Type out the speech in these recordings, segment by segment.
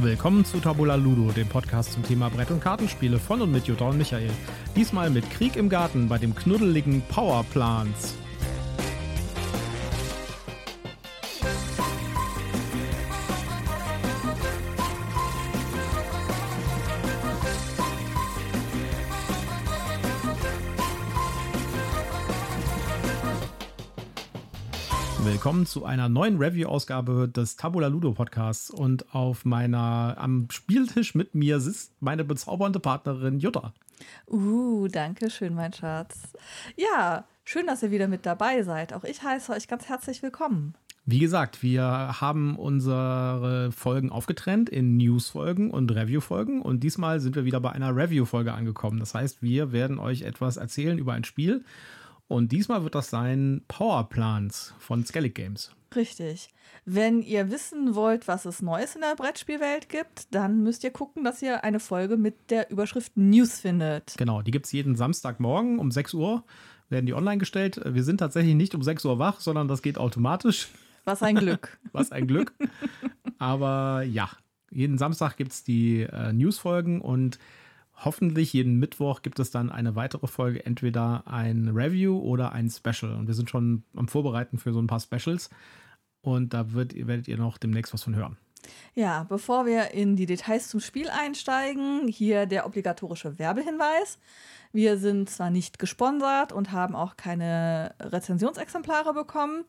Willkommen zu Tabula Ludo, dem Podcast zum Thema Brett- und Kartenspiele von und mit Jutta und Michael. Diesmal mit Krieg im Garten bei dem knuddeligen Powerplants. Willkommen zu einer neuen Review-Ausgabe des Tabula Ludo Podcasts. Und auf meiner, am Spieltisch mit mir sitzt meine bezaubernde Partnerin Jutta. Uh, danke schön, mein Schatz. Ja, schön, dass ihr wieder mit dabei seid. Auch ich heiße euch ganz herzlich willkommen. Wie gesagt, wir haben unsere Folgen aufgetrennt in News-Folgen und Review-Folgen. Und diesmal sind wir wieder bei einer Review-Folge angekommen. Das heißt, wir werden euch etwas erzählen über ein Spiel und diesmal wird das sein Powerplans von Skellig Games. Richtig. Wenn ihr wissen wollt, was es Neues in der Brettspielwelt gibt, dann müsst ihr gucken, dass ihr eine Folge mit der Überschrift News findet. Genau, die gibt es jeden Samstagmorgen um 6 Uhr, werden die online gestellt. Wir sind tatsächlich nicht um 6 Uhr wach, sondern das geht automatisch. Was ein Glück. was ein Glück. Aber ja, jeden Samstag gibt es die äh, Newsfolgen und hoffentlich jeden Mittwoch gibt es dann eine weitere Folge, entweder ein Review oder ein Special. Und wir sind schon am Vorbereiten für so ein paar Specials. Und da wird, werdet ihr noch demnächst was von hören. Ja, bevor wir in die Details zum Spiel einsteigen, hier der obligatorische Werbehinweis. Wir sind zwar nicht gesponsert und haben auch keine Rezensionsexemplare bekommen,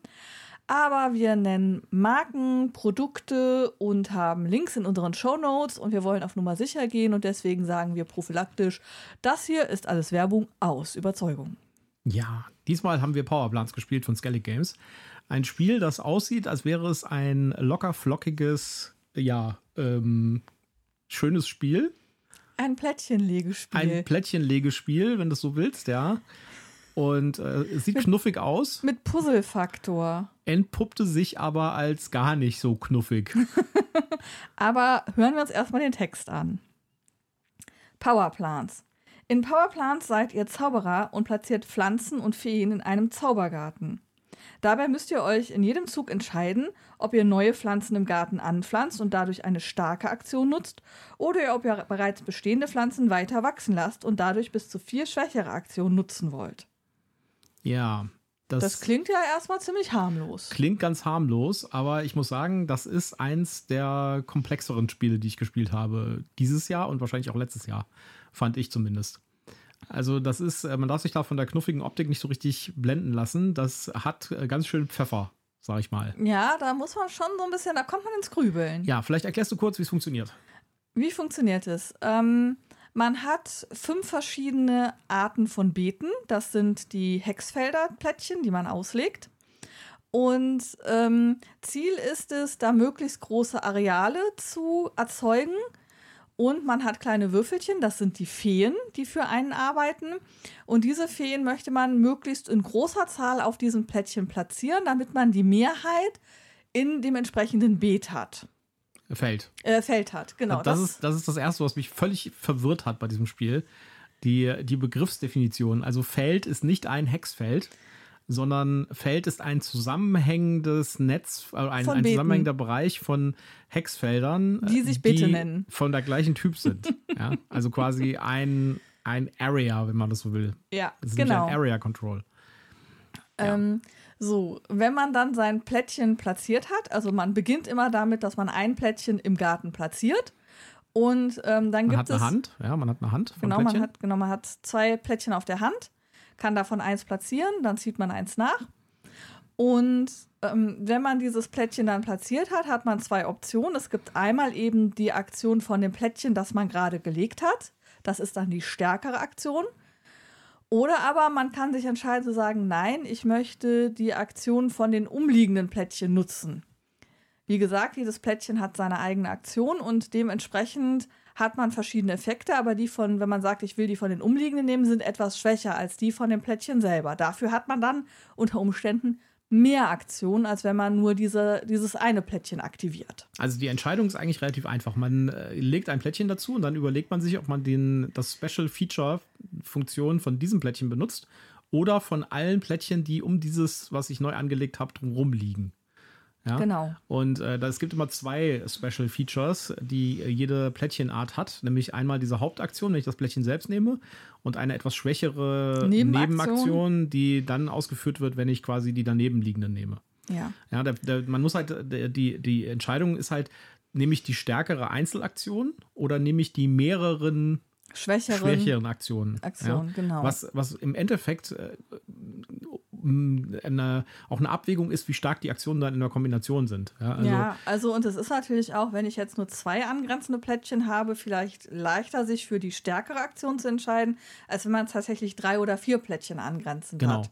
aber wir nennen Marken, Produkte und haben Links in unseren Show Notes und wir wollen auf Nummer sicher gehen und deswegen sagen wir prophylaktisch, das hier ist alles Werbung aus Überzeugung. Ja, diesmal haben wir Powerplants gespielt von Skellig Games. Ein Spiel, das aussieht, als wäre es ein locker flockiges, ja, ähm, schönes Spiel. Ein Plättchenlegespiel. Ein Plättchenlegespiel, wenn du es so willst, ja. Und äh, sieht mit, knuffig aus. Mit Puzzlefaktor. Entpuppte sich aber als gar nicht so knuffig. aber hören wir uns erstmal den Text an. Powerplants. In Powerplants seid ihr Zauberer und platziert Pflanzen und Feen in einem Zaubergarten. Dabei müsst ihr euch in jedem Zug entscheiden, ob ihr neue Pflanzen im Garten anpflanzt und dadurch eine starke Aktion nutzt, oder ob ihr bereits bestehende Pflanzen weiter wachsen lasst und dadurch bis zu vier schwächere Aktionen nutzen wollt. Ja. Das, das, klingt ja erstmal ziemlich harmlos. Klingt ganz harmlos, aber ich muss sagen, das ist eins der komplexeren Spiele, die ich gespielt habe. Dieses Jahr und wahrscheinlich auch letztes Jahr, fand ich zumindest. Also, das ist, äh, man darf sich da von der knuffigen Optik nicht so richtig blenden lassen. Das hat äh, ganz schön Pfeffer, sag ich mal. Ja, da muss man schon so ein bisschen, da kommt man ins Grübeln. Ja, vielleicht erklärst du kurz, wie es funktioniert. Wie funktioniert es? Ähm, man hat fünf verschiedene Arten von Beeten. Das sind die Hexfelder-Plättchen, die man auslegt. Und ähm, Ziel ist es, da möglichst große Areale zu erzeugen. Und man hat kleine Würfelchen, das sind die Feen, die für einen arbeiten. Und diese Feen möchte man möglichst in großer Zahl auf diesen Plättchen platzieren, damit man die Mehrheit in dem entsprechenden Beet hat. Feld. Äh, Feld hat, genau. Das, das, ist, das ist das Erste, was mich völlig verwirrt hat bei diesem Spiel. Die, die Begriffsdefinition. Also Feld ist nicht ein Hexfeld, sondern Feld ist ein zusammenhängendes Netz, äh, ein, ein zusammenhängender Bereich von Hexfeldern, die sich Beete nennen. Von der gleichen Typ sind. ja? Also quasi ein, ein Area, wenn man das so will. Ja, das ist genau. ein Area Control. Ähm, so, wenn man dann sein Plättchen platziert hat, also man beginnt immer damit, dass man ein Plättchen im Garten platziert. Und ähm, dann man gibt hat es. eine Hand, ja, man hat eine Hand. Von genau, Plättchen. man hat, genau, man hat zwei Plättchen auf der Hand, kann davon eins platzieren, dann zieht man eins nach. Und ähm, wenn man dieses Plättchen dann platziert hat, hat man zwei Optionen. Es gibt einmal eben die Aktion von dem Plättchen, das man gerade gelegt hat. Das ist dann die stärkere Aktion. Oder aber man kann sich entscheiden zu sagen, nein, ich möchte die Aktion von den umliegenden Plättchen nutzen. Wie gesagt, jedes Plättchen hat seine eigene Aktion und dementsprechend hat man verschiedene Effekte, aber die von, wenn man sagt, ich will die von den umliegenden nehmen, sind etwas schwächer als die von dem Plättchen selber. Dafür hat man dann unter Umständen mehr Aktionen, als wenn man nur diese, dieses eine Plättchen aktiviert. Also die Entscheidung ist eigentlich relativ einfach. Man äh, legt ein Plättchen dazu und dann überlegt man sich, ob man den, das Special Feature Funktion von diesem Plättchen benutzt oder von allen Plättchen, die um dieses, was ich neu angelegt habe, drumherum liegen. Ja? Genau. Und äh, es gibt immer zwei Special Features, die jede Plättchenart hat. Nämlich einmal diese Hauptaktion, wenn ich das Plättchen selbst nehme, und eine etwas schwächere Nebenaktion. Nebenaktion, die dann ausgeführt wird, wenn ich quasi die daneben liegenden nehme. Ja. Ja, der, der, man muss halt, der, die, die Entscheidung ist halt, nehme ich die stärkere Einzelaktion oder nehme ich die mehreren Schwächeren schwächeren Aktionen? Aktionen, ja? genau. Was, was im Endeffekt äh, eine, auch eine Abwägung ist, wie stark die Aktionen dann in der Kombination sind. Ja, also, ja, also und es ist natürlich auch, wenn ich jetzt nur zwei angrenzende Plättchen habe, vielleicht leichter sich für die stärkere Aktion zu entscheiden, als wenn man tatsächlich drei oder vier Plättchen angrenzend Genau. hat.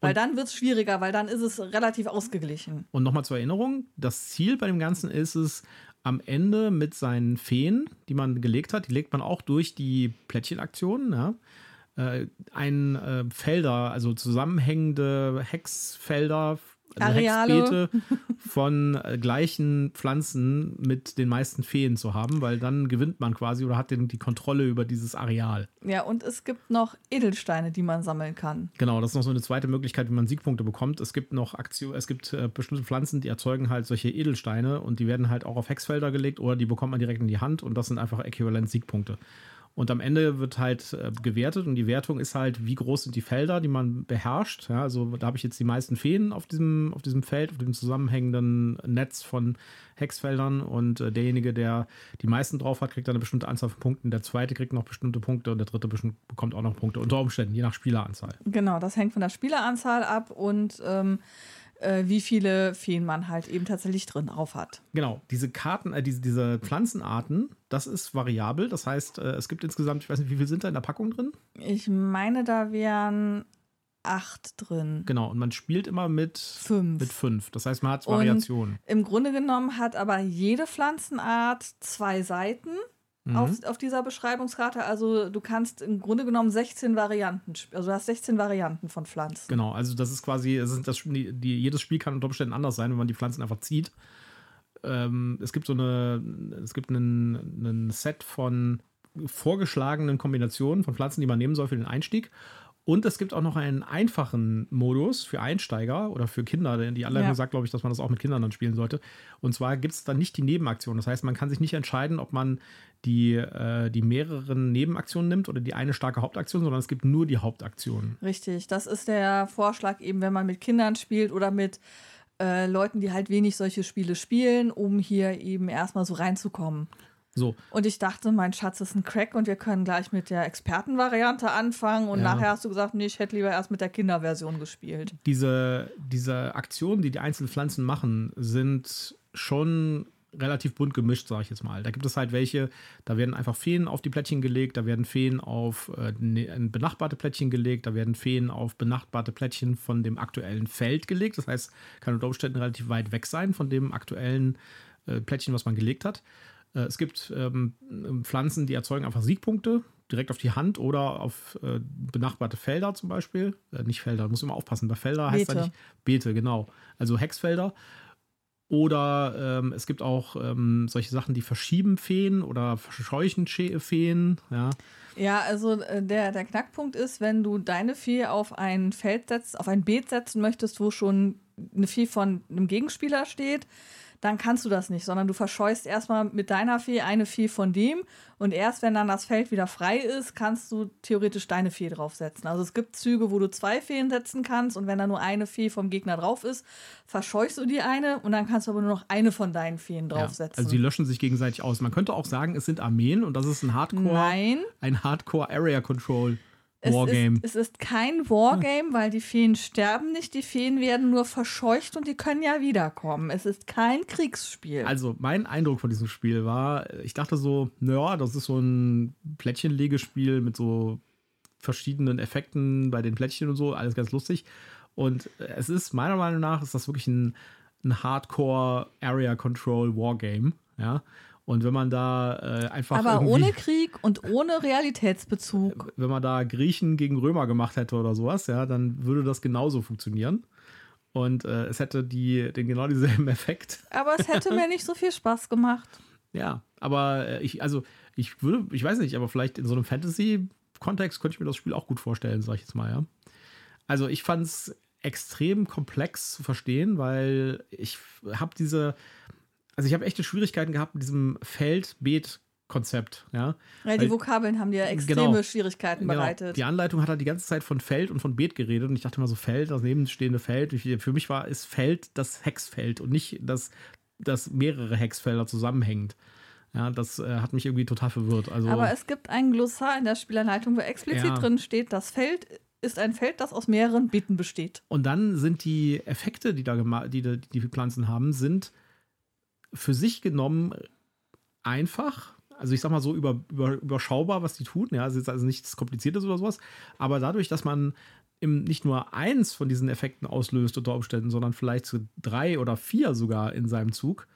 Weil dann wird es schwieriger, weil dann ist es relativ ausgeglichen. Und nochmal zur Erinnerung, das Ziel bei dem Ganzen ist es, am Ende mit seinen Feen, die man gelegt hat, die legt man auch durch die Plättchenaktionen, ja, äh, ein äh, Felder, also zusammenhängende Hexfelder, Areale. Hexbeete von äh, gleichen Pflanzen mit den meisten Feen zu haben, weil dann gewinnt man quasi oder hat den, die Kontrolle über dieses Areal. Ja, und es gibt noch Edelsteine, die man sammeln kann. Genau, das ist noch so eine zweite Möglichkeit, wie man Siegpunkte bekommt. Es gibt noch Aktion, es gibt äh, bestimmte Pflanzen, die erzeugen halt solche Edelsteine und die werden halt auch auf Hexfelder gelegt oder die bekommt man direkt in die Hand und das sind einfach äquivalent Siegpunkte. Und am Ende wird halt äh, gewertet und die Wertung ist halt, wie groß sind die Felder, die man beherrscht. Ja, also da habe ich jetzt die meisten Feen auf diesem, auf diesem Feld, auf dem zusammenhängenden Netz von Hexfeldern und äh, derjenige, der die meisten drauf hat, kriegt dann eine bestimmte Anzahl von Punkten. Der zweite kriegt noch bestimmte Punkte und der dritte bekommt auch noch Punkte. Unter Umständen, je nach Spieleranzahl. Genau, das hängt von der Spieleranzahl ab und ähm, äh, wie viele Feen man halt eben tatsächlich drin drauf hat. Genau, diese Karten, äh, diese, diese Pflanzenarten, das ist variabel. Das heißt, äh, es gibt insgesamt, ich weiß nicht, wie viel sind da in der Packung drin? Ich meine, da wären acht drin. Genau, und man spielt immer mit Fünf. Mit fünf. Das heißt, man hat Variationen. Im Grunde genommen hat aber jede Pflanzenart zwei Seiten Mhm. auf, auf dieser Beschreibungskarte. Also du kannst im Grunde genommen 16 Varianten, also du hast 16 Varianten von Pflanzen. Genau, also das ist quasi, es sind das, die, die, jedes Spiel kann unter Umständen anders sein, wenn man die Pflanzen einfach zieht. Ähm, es gibt so eine, es gibt einen Set von vorgeschlagenen Kombinationen von Pflanzen, die man nehmen soll für den Einstieg. Und es gibt auch noch einen einfachen Modus für Einsteiger oder für Kinder. denn Die alle Ja. haben gesagt, glaube ich, dass man das auch mit Kindern dann spielen sollte. Und zwar gibt es dann nicht die Nebenaktion. Das heißt, man kann sich nicht entscheiden, ob man die, äh, die mehreren Nebenaktionen nimmt oder die eine starke Hauptaktion, sondern es gibt nur die Hauptaktion. Richtig, das ist der Vorschlag eben, wenn man mit Kindern spielt oder mit äh, Leuten, die halt wenig solche Spiele spielen, um hier eben erstmal so reinzukommen. So, Und ich dachte, mein Schatz ist ein Crack und wir können gleich mit der Expertenvariante anfangen. Und Ja. nachher hast du gesagt, nee, ich hätte lieber erst mit der Kinderversion gespielt. diese, diese Aktionen, die die einzelnen Pflanzen machen, sind schon relativ bunt gemischt, sage ich jetzt mal. Da gibt es halt welche, da werden einfach Feen auf die Plättchen gelegt, da werden Feen auf äh, ne- benachbarte Plättchen gelegt, da werden Feen auf benachbarte Plättchen von dem aktuellen Feld gelegt. Das heißt, kann unter Umständen relativ weit weg sein von dem aktuellen äh, Plättchen, was man gelegt hat. Äh, es gibt ähm, Pflanzen, die erzeugen einfach Siegpunkte direkt auf die Hand oder auf äh, benachbarte Felder zum Beispiel. Äh, nicht Felder, muss immer aufpassen. Bei Felder heißt Beete. da nicht Beete, genau. Also Hexfelder. Oder ähm, es gibt auch ähm, solche Sachen, die verschieben Feen oder verscheuchen Sche- Feen. Ja. Ja, also äh, der, der Knackpunkt ist, wenn du deine Fee auf ein Feld setzt, auf ein Beet setzen möchtest, wo schon eine Fee von einem Gegenspieler steht, dann kannst du das nicht, sondern du verscheust erstmal mit deiner Fee eine Fee von dem und erst wenn dann das Feld wieder frei ist, kannst du theoretisch deine Fee draufsetzen. Also es gibt Züge, wo du zwei Feen setzen kannst und wenn da nur eine Fee vom Gegner drauf ist, verscheust du die eine und dann kannst du aber nur noch eine von deinen Feen Ja. draufsetzen. Also die löschen sich gegenseitig aus. Man könnte auch sagen, es sind Armeen und das ist ein Hardcore, Nein. ein Hardcore Area Control Es Wargame. Ist, es ist kein Wargame, weil die Feen sterben nicht, die Feen werden nur verscheucht und die können ja wiederkommen. Es ist kein Kriegsspiel. Also mein Eindruck von diesem Spiel war, ich dachte so, naja, das ist so ein Plättchenlegespiel mit so verschiedenen Effekten bei den Plättchen und so, alles ganz lustig. Und es ist meiner Meinung nach ist das wirklich ein, ein Hardcore Area Control Wargame, ja. Und wenn man da äh, einfach Aber ohne Krieg und ohne Realitätsbezug. wenn man da Griechen gegen Römer gemacht hätte oder sowas, ja, dann würde das genauso funktionieren. Und äh, es hätte die, den genau dieselben Effekt. Aber es hätte mir nicht so viel Spaß gemacht. Ja, aber äh, ich, also ich würde, ich weiß nicht, aber vielleicht in so einem Fantasy-Kontext könnte ich mir das Spiel auch gut vorstellen, sag ich jetzt mal, ja. Also ich fand's extrem komplex zu verstehen, weil ich habe diese, also ich habe echte Schwierigkeiten gehabt mit diesem Feld-Beet- Konzept, ja. Ja, die Weil- Vokabeln haben dir extreme Genau. Schwierigkeiten Genau. bereitet. Die Anleitung hat halt die ganze Zeit von Feld und von Beet geredet und ich dachte immer so Feld, das nebenstehende Feld. Für mich war ist Feld das Hexfeld und nicht das, das mehrere Hexfelder zusammenhängend. Ja, das äh, hat mich irgendwie total verwirrt. Also Aber es gibt ein Glossar in der Spielanleitung, wo explizit Ja. drin steht, das Feld ist ein Feld, das aus mehreren Bitten besteht. und dann sind die Effekte, die da die, die die Pflanzen haben, sind für sich genommen einfach. Also ich sag mal so über, über, überschaubar, was die tun. Ja, es ist also nichts Kompliziertes oder sowas. Aber dadurch, dass man im, nicht nur eins von diesen Effekten auslöst unter Umständen, sondern vielleicht so drei oder vier sogar in seinem Zug,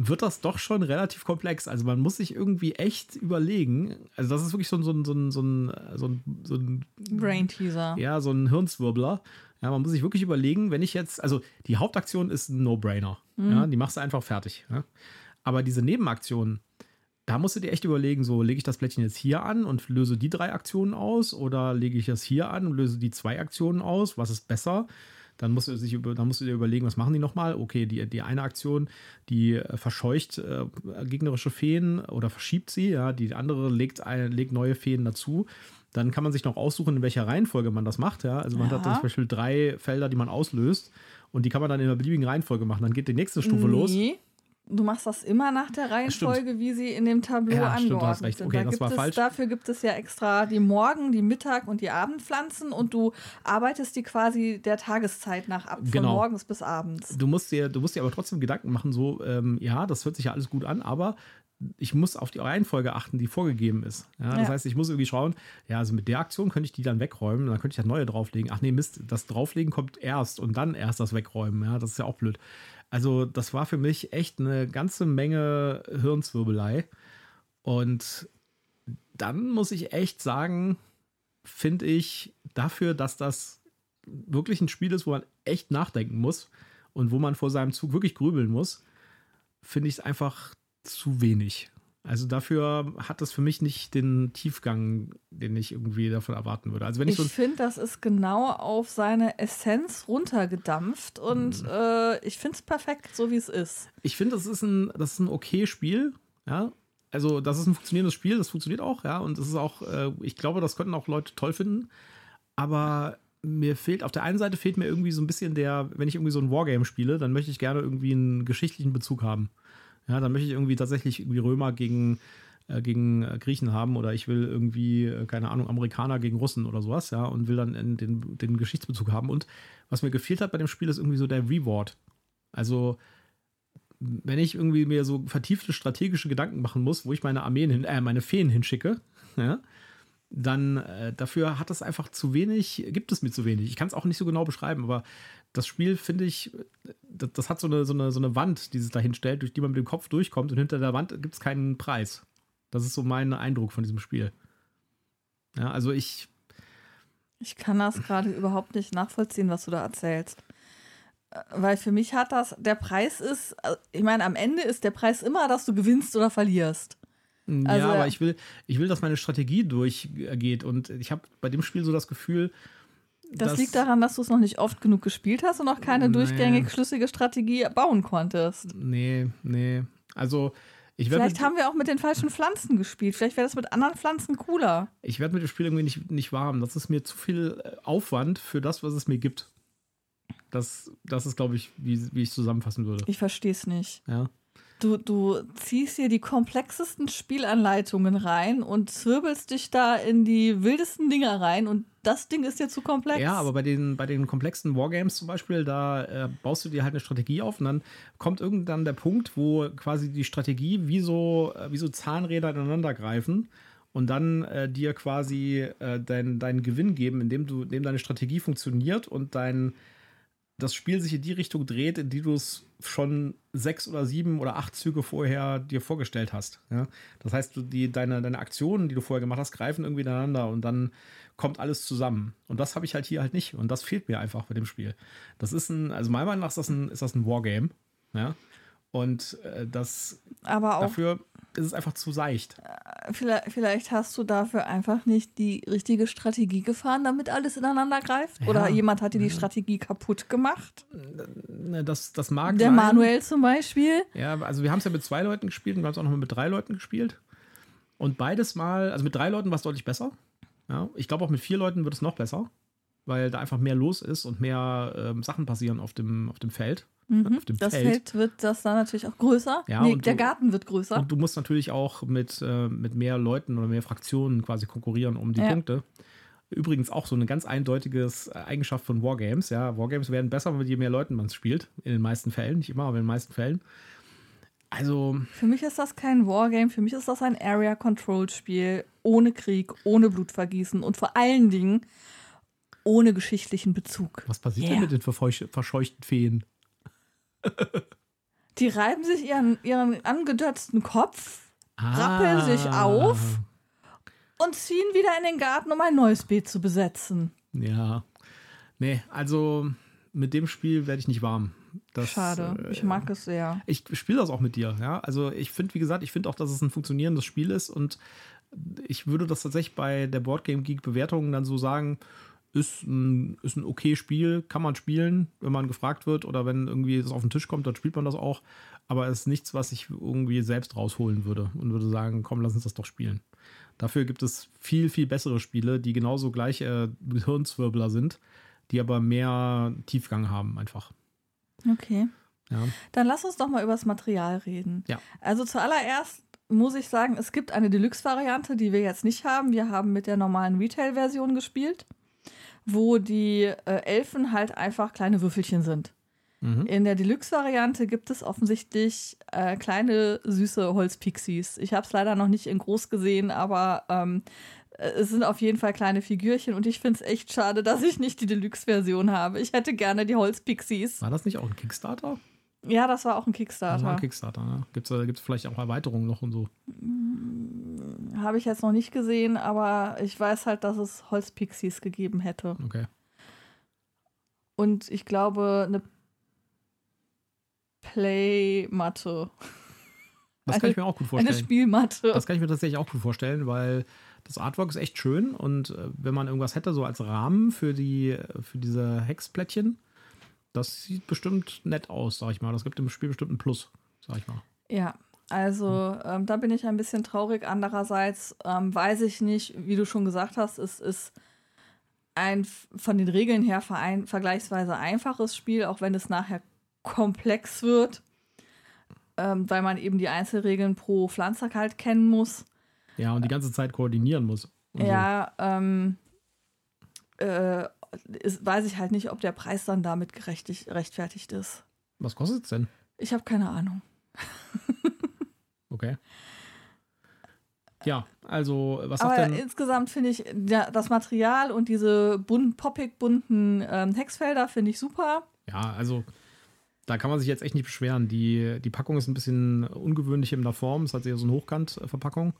wird das doch schon relativ komplex. Also man muss sich irgendwie echt überlegen. Also das ist wirklich so ein, so ein, so ein, so ein, so ein, so ein Brain Teaser. ja, so ein Hirnzwirbler. Ja, man muss sich wirklich überlegen, wenn ich jetzt, also die Hauptaktion ist ein No-Brainer. Ja, die machst du einfach fertig. Ja. Aber diese Nebenaktionen, da musst du dir echt überlegen, so lege ich das Plättchen jetzt hier an und löse die drei Aktionen aus oder lege ich das hier an und löse die zwei Aktionen aus? Was ist besser? Dann musst du, sich dann musst du dir überlegen, was machen die nochmal? Okay, die, die eine Aktion, die äh, verscheucht äh, gegnerische Feen oder verschiebt sie, ja, die andere legt, legt neue Feen dazu. Dann kann man sich noch aussuchen, in welcher Reihenfolge man das macht. Ja? Also man hat Ja. dann zum Beispiel drei Felder, die man auslöst und die kann man dann in einer beliebigen Reihenfolge machen. Dann geht die nächste Stufe los. Nee. Du machst das immer nach der Reihenfolge, wie sie in dem Tableau Ja, stimmt, angeordnet recht. sind. Okay, da das gibt war es, falsch. Dafür gibt es ja extra die Morgen-, die Mittag- und die Abendpflanzen und du arbeitest die quasi der Tageszeit nach ab, von Genau. morgens bis abends. Du musst dir, du musst dir aber trotzdem Gedanken machen, so, ähm, ja, das hört sich ja alles gut an, aber ich muss auf die Reihenfolge achten, die vorgegeben ist. Ja, das Ja. heißt, ich muss irgendwie schauen, ja, also mit der Aktion könnte ich die dann wegräumen, dann könnte ich das neue drauflegen. Ach nee, Mist, das drauflegen kommt erst und dann erst das wegräumen. Ja, das ist ja auch blöd. Also, das war für mich echt eine ganze Menge Hirnzwirbelei. Und dann muss ich echt sagen, finde ich dafür, dass das wirklich ein Spiel ist, wo man echt nachdenken muss und wo man vor seinem Zug wirklich grübeln muss, finde ich es einfach zu wenig. Also dafür hat es für mich nicht den Tiefgang, den ich irgendwie davon erwarten würde. Also wenn ich, Ich so finde, das ist genau auf seine Essenz runtergedampft und Mhm. äh, ich finde es perfekt, so wie es ist. ich finde, das ist ein, das ist ein okay Spiel, ja. Also, das ist ein funktionierendes Spiel, das funktioniert auch, ja. Und es ist auch, äh, ich glaube, das könnten auch Leute toll finden. Aber mir fehlt, auf der einen Seite fehlt mir irgendwie so ein bisschen der, wenn ich irgendwie so ein Wargame spiele, dann möchte ich gerne irgendwie einen geschichtlichen Bezug haben. Ja, dann möchte ich irgendwie tatsächlich irgendwie Römer gegen, äh, gegen äh, Griechen haben oder ich will irgendwie, äh, keine Ahnung, Amerikaner gegen Russen oder sowas, ja, und will dann den, den Geschichtsbezug haben. Und was mir gefehlt hat bei dem Spiel, ist irgendwie so der Reward. Also, wenn ich irgendwie mir so vertiefte strategische Gedanken machen muss, wo ich meine Armeen hin, äh, meine Feen hinschicke, ja, dann äh, dafür hat es einfach zu wenig, gibt es mir zu wenig. Ich kann es auch nicht so genau beschreiben, aber das Spiel finde ich, das, das hat so eine, so, eine, so eine Wand, die sich da hinstellt, durch die man mit dem Kopf durchkommt und hinter der Wand gibt es keinen Preis. Das ist so mein Eindruck von diesem Spiel. Ja, also ich, Ich kann das gerade überhaupt nicht nachvollziehen, was du da erzählst. Äh, Weil für mich hat das, der Preis ist, äh, ich meine, am Ende ist der Preis immer, dass du gewinnst oder verlierst. Also- ja, aber ich will, ich will, dass meine Strategie durchgeht und ich habe bei dem Spiel so das Gefühl, Das, dass- liegt daran, dass du es noch nicht oft genug gespielt hast und noch keine Nee. durchgängig schlüssige Strategie bauen konntest. Nee, nee. Also, ich werde Vielleicht haben wir auch mit den falschen Pflanzen gespielt. Vielleicht wäre das mit anderen Pflanzen cooler. ich werd mit dem Spiel irgendwie nicht, nicht warm. Das ist mir zu viel äh, Aufwand für das, was es mir gibt. Das, das ist, glaube ich, wie, wie ich zusammenfassen würde. Ich verstehe es nicht. Ja. Du, du ziehst hier die komplexesten Spielanleitungen rein und zwirbelst dich da in die wildesten Dinger rein und das Ding ist dir zu komplex. Ja, aber bei den, bei den komplexen Wargames zum Beispiel, da äh, baust du dir halt eine Strategie auf und dann kommt irgendwann der Punkt, wo quasi die Strategie wie so, äh, wie so Zahnräder ineinander greifen und dann äh, dir quasi äh, dein, deinen Gewinn geben, indem du, indem deine Strategie funktioniert und dein das Spiel sich in die Richtung dreht, in die du es schon sechs oder sieben oder acht Züge vorher dir vorgestellt hast. Ja? Das heißt, die, deine, deine Aktionen, die du vorher gemacht hast, greifen irgendwie ineinander und dann kommt alles zusammen. Und das habe ich halt hier halt nicht. Und das fehlt mir einfach bei dem Spiel. Das ist ein, also meiner Meinung nach ist das ein, ist das ein Wargame. Ja. Und äh, das aber auch dafür ist es einfach zu seicht. vielleicht, vielleicht hast du dafür einfach nicht die richtige Strategie gefahren, damit alles ineinander greift. Ja. Oder jemand hat dir die Strategie kaputt gemacht. Ne, Das, das mag Der sein. Manuel zum Beispiel. Ja, also wir haben es ja mit zwei Leuten gespielt und wir haben es auch noch mal mit drei Leuten gespielt. Und beides Mal, also mit drei Leuten war es deutlich besser. Ja, ich glaube auch mit vier Leuten wird es noch besser, weil da einfach mehr los ist und mehr ähm, Sachen passieren auf dem, auf dem Feld. Auf dem Mhm. Das Feld. Feld wird das dann natürlich auch größer. Ja, nee, der du- Garten wird größer. Und du musst natürlich auch mit, äh, mit mehr Leuten oder mehr Fraktionen quasi konkurrieren um die Ja. Punkte. Übrigens auch so eine ganz eindeutiges Eigenschaft von Wargames. Ja, Wargames werden besser, je mehr Leuten man es spielt. In den meisten Fällen, nicht immer, aber in den meisten Fällen. Also, Für mich ist das kein Wargame, für mich ist das ein Area-Control-Spiel ohne Krieg, ohne Blutvergießen und vor allen Dingen ohne geschichtlichen Bezug. was passiert Yeah. denn mit den verscheuchten Feen? Die reiben sich ihren, ihren angedötzten Kopf Ah. Rappeln sich auf. und ziehen wieder in den Garten, um ein neues Beet zu besetzen. Ja. Nee, also mit dem Spiel werde ich nicht warm. Das, Schade, äh, ich mag es sehr. Ich spiele das auch mit dir, ja. Also ich finde, wie gesagt, ich finde auch, dass es ein funktionierendes Spiel ist und ich würde das tatsächlich bei der Boardgame Geek Bewertung dann so sagen, ist ein, ist ein okay Spiel, kann man spielen, wenn man gefragt wird oder wenn irgendwie das auf den Tisch kommt, dann spielt man das auch. Aber es ist nichts, was ich irgendwie selbst rausholen würde und würde sagen, komm, lass uns das doch spielen. Dafür gibt es viel, viel bessere Spiele, die genauso gleich äh, Gehirnzwirbler sind, die aber mehr Tiefgang haben einfach. Okay. Ja. Dann lass uns doch mal über das Material reden. Ja. Also zuallererst muss ich sagen, es gibt eine Deluxe-Variante, die wir jetzt nicht haben. Wir haben mit der normalen Retail-Version gespielt, wo die äh, Elfen halt einfach kleine Würfelchen sind. Mhm. In der Deluxe-Variante gibt es offensichtlich äh, kleine, süße Holzpixies. Ich habe es leider noch nicht in groß gesehen, aber ähm, äh, es sind auf jeden Fall kleine Figürchen und ich finde es echt schade, dass ich nicht die Deluxe-Version habe. Ich hätte gerne die Holzpixies. War das nicht auch ein Kickstarter? Ja, das war auch ein Das Kickstarter. war ein Kickstarter, ne? Gibt es vielleicht auch Erweiterungen noch und so? Habe ich jetzt noch nicht gesehen, aber ich weiß halt, dass es Holzpixies gegeben hätte. Okay. Und ich glaube, eine Playmatte. Das kann ich mir auch gut Eine vorstellen. Spielmatte. Das kann ich mir tatsächlich auch gut vorstellen, weil das Artwork ist echt schön und äh, wenn man irgendwas hätte, so als Rahmen für, die, für diese Hexplättchen, das sieht bestimmt nett aus, sag ich mal. Das gibt dem Spiel bestimmt einen Plus, sag ich mal. Ja, also ähm, da bin ich ein bisschen traurig. Andererseits ähm, weiß ich nicht, wie du schon gesagt hast, es ist ein von den Regeln her verein, vergleichsweise einfaches Spiel, auch wenn es nachher komplex wird, ähm, weil man eben die Einzelregeln pro Pflanze halt kennen muss. Ja, und die ganze Zeit koordinieren muss. und so. Ja, ähm, äh, ist, weiß ich halt nicht, ob der Preis dann damit gerechtig, rechtfertigt ist. Was kostet es denn? Ich habe keine Ahnung. Okay. Ja, also, was Aber sagt denn. insgesamt finde ich ja, das Material und diese bunt, poppig bunten ähm, Hexfelder finde ich super. Ja, also da kann man sich jetzt echt nicht beschweren. Die, die Packung ist ein bisschen ungewöhnlich in der Form. Es hat eher so eine Hochkantverpackung.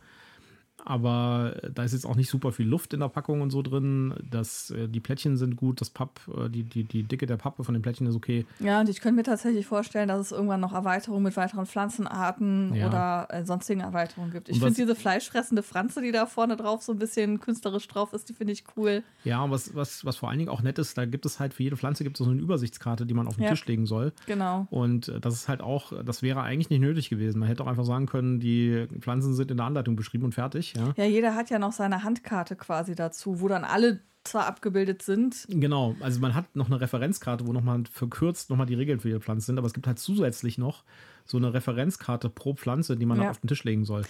Aber da ist jetzt auch nicht super viel Luft in der Packung und so drin. Das, äh, die Plättchen sind gut, das Papp, äh, die, die, die Dicke der Pappe von den Plättchen ist okay. Ja, und ich könnte mir tatsächlich vorstellen, dass es irgendwann noch Erweiterungen mit weiteren Pflanzenarten Ja. oder äh, sonstigen Erweiterungen gibt. Ich finde diese fleischfressende Franze, die da vorne drauf so ein bisschen künstlerisch drauf ist, die finde ich cool. Ja, und was, was, was vor allen Dingen auch nett ist, da gibt es halt für jede Pflanze gibt es so eine Übersichtskarte, die man auf den Ja. Tisch legen soll. Genau. Und äh, das ist halt auch, das wäre eigentlich nicht nötig gewesen. Man hätte auch einfach sagen können, die Pflanzen sind in der Anleitung beschrieben und fertig. Ja. Ja, jeder hat ja noch seine Handkarte quasi dazu, wo dann alle zwar abgebildet sind. Genau, also man hat noch eine Referenzkarte, wo nochmal verkürzt nochmal die Regeln für jede Pflanze sind, aber es gibt halt zusätzlich noch so eine Referenzkarte pro Pflanze, die man Ja. dann auf den Tisch legen soll.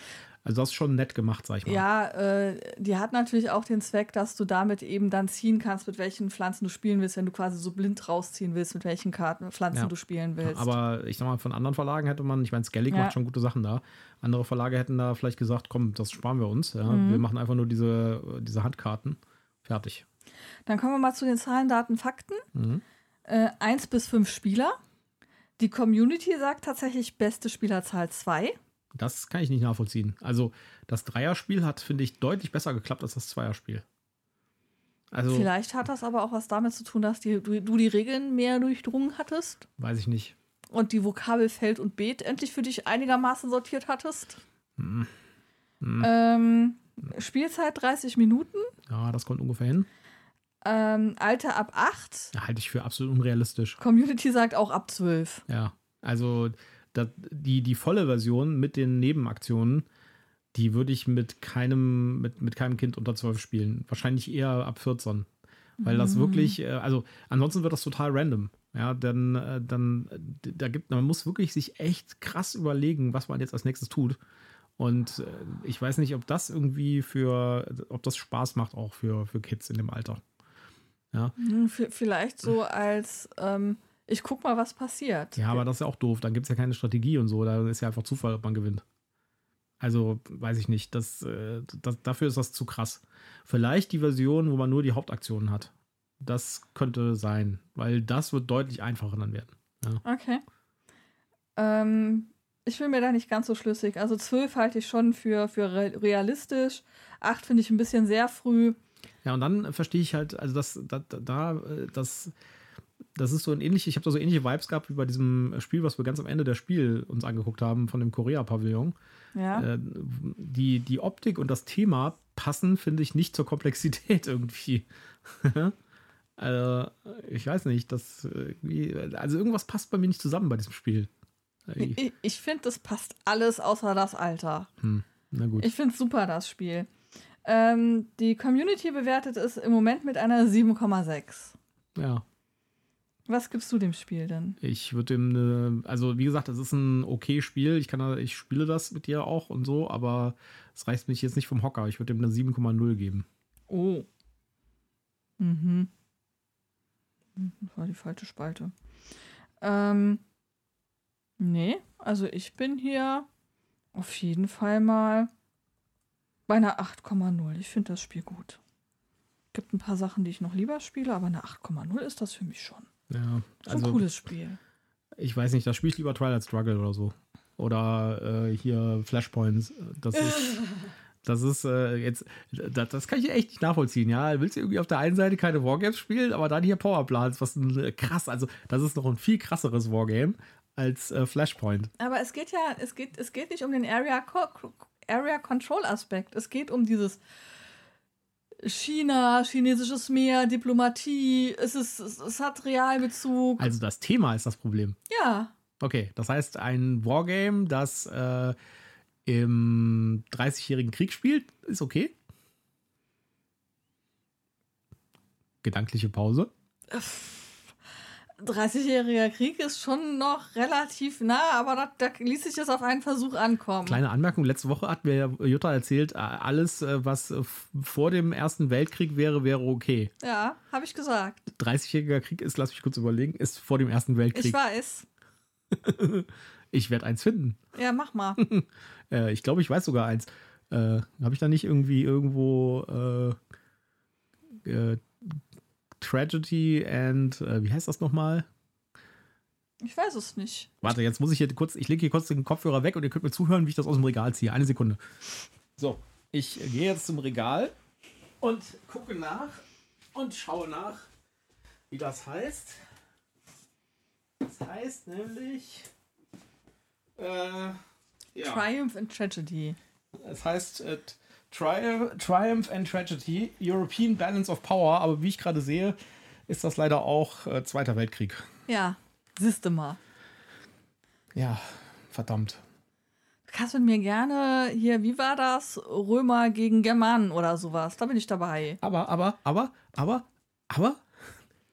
Also das ist schon nett gemacht, sag ich mal. Ja, äh, die hat natürlich auch den Zweck, dass du damit eben dann ziehen kannst, mit welchen Pflanzen du spielen willst, wenn du quasi so blind rausziehen willst, mit welchen Karten, Pflanzen Ja. du spielen willst. Aber ich sag mal, von anderen Verlagen hätte man, ich meine, Skellig Ja. macht schon gute Sachen da. Andere Verlage hätten da vielleicht gesagt, komm, das sparen wir uns. Ja. Mhm. Wir machen einfach nur diese, diese Handkarten. Fertig. Dann kommen wir mal zu den Zahlen, Daten, Fakten. Mhm. Äh, eins bis fünf Spieler. Die Community sagt tatsächlich beste Spielerzahl zwei. Das kann ich nicht nachvollziehen. Also das Dreierspiel hat, finde ich, deutlich besser geklappt als das Zweierspiel. Also, Vielleicht hat das aber auch was damit zu tun, dass die, du, du die Regeln mehr durchdrungen hattest weiß ich nicht. und die Vokabel Feld und Beet endlich für dich einigermaßen sortiert hattest. Hm. Ähm, Spielzeit 30 Minuten. Ja, das kommt ungefähr hin. Ähm, Alter ab 8. Ja, halte ich für absolut unrealistisch. Community sagt auch ab 12. Ja, also das, die, die volle Version mit den Nebenaktionen, die würde ich mit keinem, mit, mit keinem Kind unter 12 spielen. Wahrscheinlich eher ab 14. Weil das Mhm. wirklich, äh, also ansonsten wird das total random. Ja, dann, äh, dann, äh, da gibt, man muss wirklich sich echt krass überlegen, was man jetzt als nächstes tut. Und äh, ich weiß nicht, ob das irgendwie für, ob das Spaß macht auch für, für Kids in dem Alter. Hm, v- Vielleicht so als, ähm, ich guck mal, was passiert. Ja, aber das ist ja auch doof. Dann gibt es ja keine Strategie und so. Da ist ja einfach Zufall, ob man gewinnt. Also, weiß ich nicht. Das, äh, das, dafür ist das zu krass. Vielleicht die Version, wo man nur die Hauptaktionen hat. Das könnte sein, weil das wird deutlich einfacher dann werden. Okay. Ähm, ich bin mir da nicht ganz so schlüssig. Also 12 halte ich schon für, für re realistisch. 8 finde ich ein bisschen sehr früh. Ja, und dann verstehe ich halt, also das, da, da, äh, das, das ist so ein ähnlich, ich habe da so ähnliche Vibes gehabt wie bei diesem Spiel, was wir ganz am Ende der Spiel uns angeguckt haben, von dem Korea-Pavillon. Ja. Äh, die, die Optik und das Thema passen, finde ich, nicht zur Komplexität irgendwie. also, ich weiß nicht, das irgendwie, also irgendwas passt bei mir nicht zusammen bei diesem Spiel. Ich, ich finde, das passt alles außer das Alter. Hm, na gut. Ich finde super, das Spiel. Ähm, die Community bewertet es im Moment mit einer 7,6. ja, Was gibst du dem Spiel denn? ich würde dem eine, also wie gesagt, das ist ein okay Spiel. Ich kann, ich spiele das mit dir auch und so, aber es reißt mich jetzt nicht vom Hocker. Ich würde dem eine 7,0 geben. Oh. Mhm. Das war die falsche Spalte. Ähm, nee, also ich bin hier auf jeden Fall mal bei einer 8,0. Ich finde das Spiel gut. Gibt ein paar Sachen, die ich noch lieber spiele, aber eine 8,0 ist das für mich schon. Ja, Schon ein also cooles Spiel. ich weiß nicht, da spiele ich lieber Twilight Struggle oder so. Oder äh, hier Flashpoints. Das ist, das ist äh, jetzt, das, das kann ich echt nicht nachvollziehen. Ja, willst du irgendwie auf der einen Seite keine Wargames spielen, aber dann hier Powerplants, was ein äh, krass, also das ist noch ein viel krasseres Wargame als äh, Flashpoint. Aber es geht ja, es geht, es geht nicht um den Area, Co Area Control Aspekt. Es geht um dieses China, chinesisches Meer, Diplomatie. Es ist, es, es hat Realbezug. Also das Thema ist das Problem. Ja, Okay, das heißt ein Wargame, das äh, im 30-jährigen Krieg spielt, ist okay. Gedankliche Pause. 30-jähriger Krieg ist schon noch relativ nah, aber da, da ließ sich das auf einen Versuch ankommen. Kleine Anmerkung, letzte Woche hat mir Jutta erzählt, äh, alles, äh, was äh, vor dem Ersten Weltkrieg wäre, wäre okay. Ja, habe ich gesagt. 30-jähriger Krieg ist, lass mich kurz überlegen, ist vor dem Ersten Ich Weltkrieg. weiß. Ich werde eins finden. Ja, mach mal. Ich glaube, ich weiß sogar eins. Äh, Habe ich da nicht irgendwie irgendwo äh, äh, Tragedy and, äh, wie heißt das nochmal? Ich weiß es nicht. Warte, jetzt muss ich hier kurz, ich lege hier kurz den Kopfhörer weg und ihr könnt mir zuhören, wie ich das aus dem Regal ziehe. Eine Sekunde. So, ich gehe jetzt zum Regal und gucke nach und schaue nach, wie das heißt. Das heißt nämlich, äh, ja. Triumph and Tragedy. Es heißt äh, Tri Triumph and Tragedy, European Balance of Power, aber wie ich gerade sehe, ist das leider auch äh, Zweiter Weltkrieg. Ja, siehste mal. Ja, verdammt. Du kannst mit mir gerne hier, wie war das? Römer gegen Germanen oder sowas. Da bin ich dabei. Aber, aber, aber, aber, aber,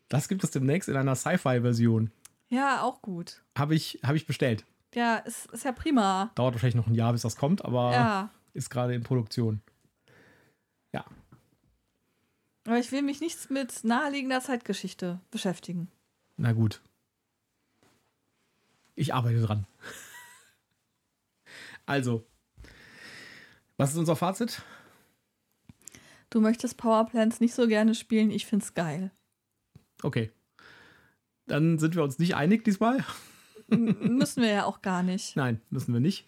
das gibt es demnächst in einer Sci-Fi-Version. Ja, auch gut. Habe ich, hab ich bestellt. Ja, ist, ist ja prima. Dauert wahrscheinlich noch ein Jahr, bis das kommt, aber Ja. Ist gerade in Produktion. Ja, Aber ich will mich nichts mit naheliegender Zeitgeschichte beschäftigen. na gut. Ich arbeite dran. Also, was ist unser Fazit? Du möchtest Powerplants nicht so gerne spielen, ich find's geil. Okay. Dann sind wir uns nicht einig diesmal. M müssen wir ja auch gar nicht. Nein, müssen wir nicht.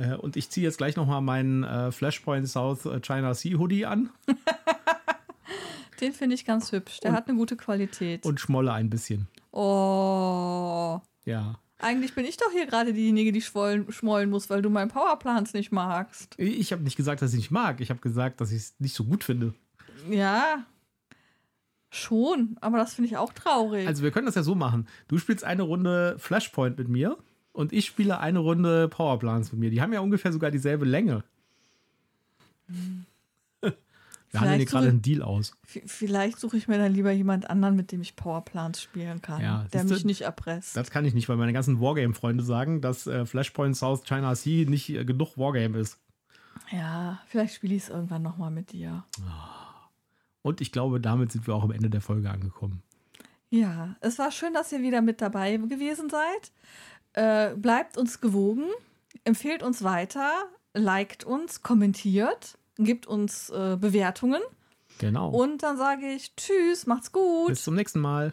Äh, Und ich ziehe jetzt gleich nochmal meinen äh, Flashpoint South China Sea Hoodie an Den finde ich ganz hübsch. Der Und- hat eine gute Qualität. und schmolle ein bisschen. oh. Ja. Eigentlich bin ich doch hier gerade diejenige, die schmollen, schmollen muss, weil du meinen Powerplans nicht magst. Ich habe nicht gesagt, dass ich nicht mag. Ich habe gesagt, dass ich es nicht so gut finde. Ja. Schon, aber das finde ich auch traurig. Also wir können das ja so machen. Du spielst eine Runde Flashpoint mit mir und ich spiele eine Runde Powerplans mit mir. Die haben ja ungefähr sogar dieselbe Länge. Wir handeln hier gerade einen Deal aus. Vielleicht suche ich mir dann lieber jemand anderen, mit dem ich Powerplans spielen kann, Ja, der mich nicht erpresst. Das kann ich nicht, weil meine ganzen Wargame-Freunde sagen, dass äh, Flashpoint South China Sea nicht äh, genug Wargame ist. Ja, vielleicht spiele ich es irgendwann nochmal mit dir. Und ich glaube, damit sind wir auch am Ende der Folge angekommen. Ja, es war schön, dass ihr wieder mit dabei gewesen seid. Äh, bleibt uns gewogen, empfehlt uns weiter, liked uns, kommentiert, gibt uns äh, Bewertungen. Genau. Und dann sage ich Tschüss, macht's gut. Bis zum nächsten Mal.